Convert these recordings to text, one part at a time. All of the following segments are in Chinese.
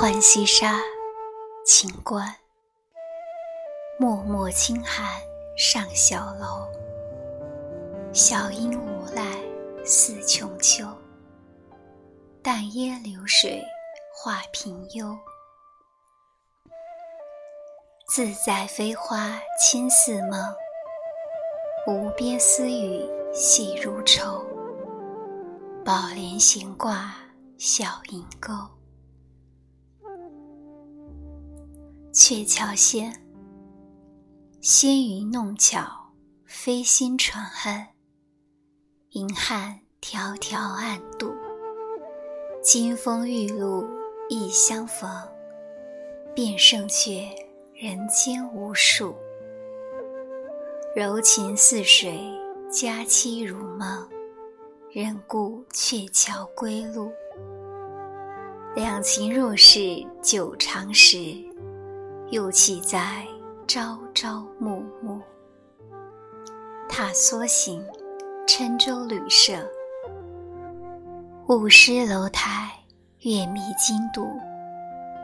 浣溪沙，秦观。脉脉轻寒上小楼。小阴无赖似穷秋。淡烟流水画平幽。自在飞花轻似梦，无边丝雨细如愁。宝莲闲挂小银钩。鹊桥仙，纤云弄巧，飞星传恨。银汉迢迢暗度，金风玉露一相逢。便胜却人间无数。柔情似水，佳期如梦。忍顾鹊桥归路。两情若是久长时。又岂在朝朝暮暮？踏梭行，郴州旅舍。雾失楼台，月迷津渡。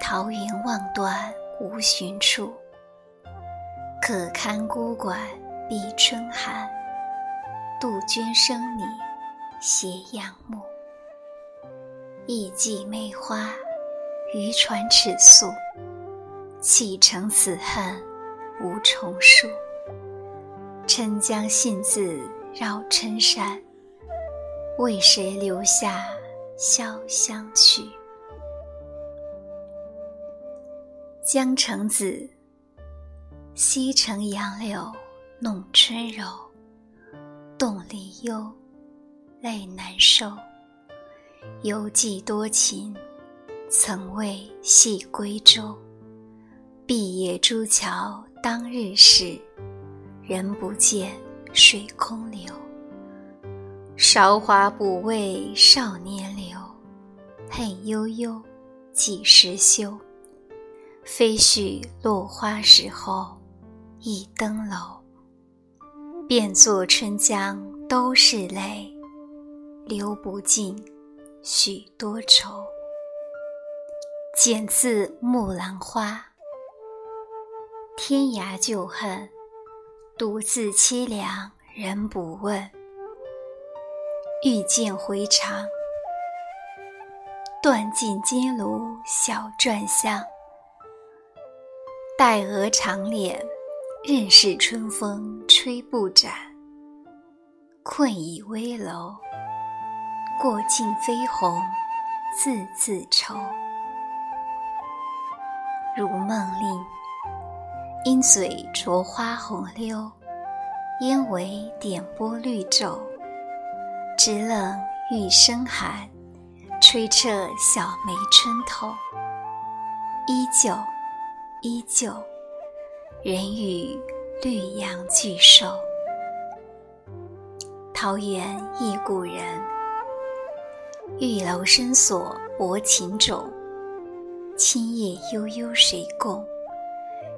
桃源望断无寻处。可堪孤馆闭春寒。杜鹃声里斜阳暮。一季梅花，渔船尺素。岂成此恨无重数？郴江信自绕郴山，为谁留下潇湘去？江城子，西城杨柳弄春柔。动离忧，泪难收。犹记多情，曾为系归舟。碧野朱桥当日事，人不见，水空流。韶华不为少年留，恨悠悠，几时休？飞絮落花时候，一登楼。便作春江都是泪，流不尽，许多愁。剪自《木兰花》。天涯旧恨，独自凄凉人不问。欲见回肠，断尽金炉小篆香。黛额长敛，任是春风吹不展。困倚危楼，过尽飞鸿，字字愁。如梦令。鹰嘴啄花红溜，烟尾点拨绿皱。直冷玉生寒，吹彻小梅春透。依旧，依旧，人语绿杨巨瘦。桃源忆故人，玉楼深锁薄情种。青叶悠悠谁共？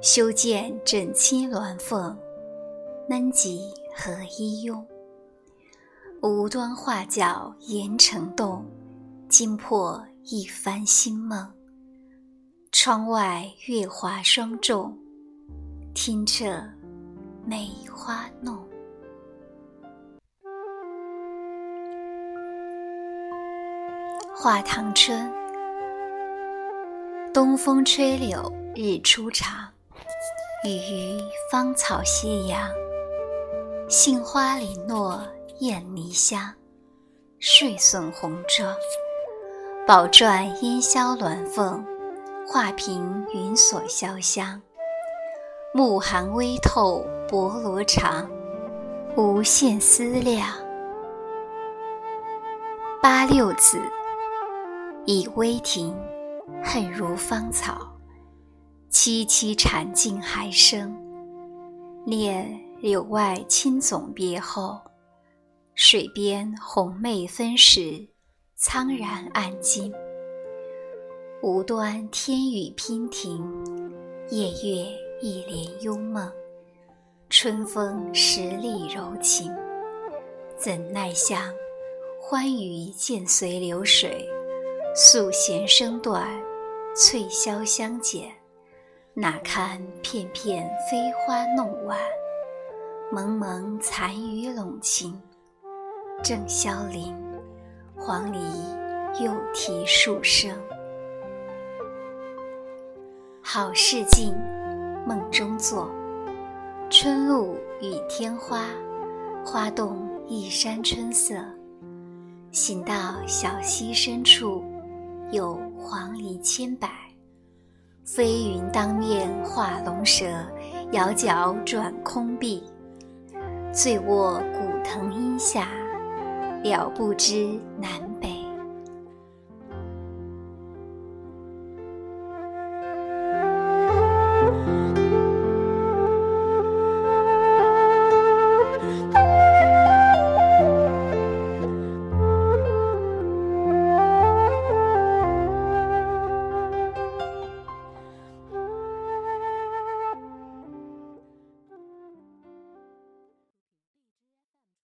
修建枕青鸾凤，闷疾何依拥？无端画角严城动，惊破一番新梦。窗外月华霜重，听彻梅花弄。画堂春，东风吹柳日初长。雨于芳草斜阳，杏花里落燕泥香。睡损红妆，宝篆烟消鸾凤，画屏云锁潇湘。暮寒微透薄罗长，无限思量。八六子，以微庭，恨如芳草。萋萋蝉尽还声，念柳外青冢别后，水边红梅分时，苍然暗惊。无端天雨娉婷，夜月一帘幽梦。春风十里柔情，怎奈向欢愉渐随流水，素弦声断。翠箫相减，哪堪片片飞花弄晚？蒙蒙残雨笼晴，正萧林，黄鹂又啼数声。好事近，梦中作。春露与天花，花动一山春色。行到小溪深处，有黄鹂千百。飞云当面画龙蛇，摇角转空碧。醉卧古藤阴下，了不知南北。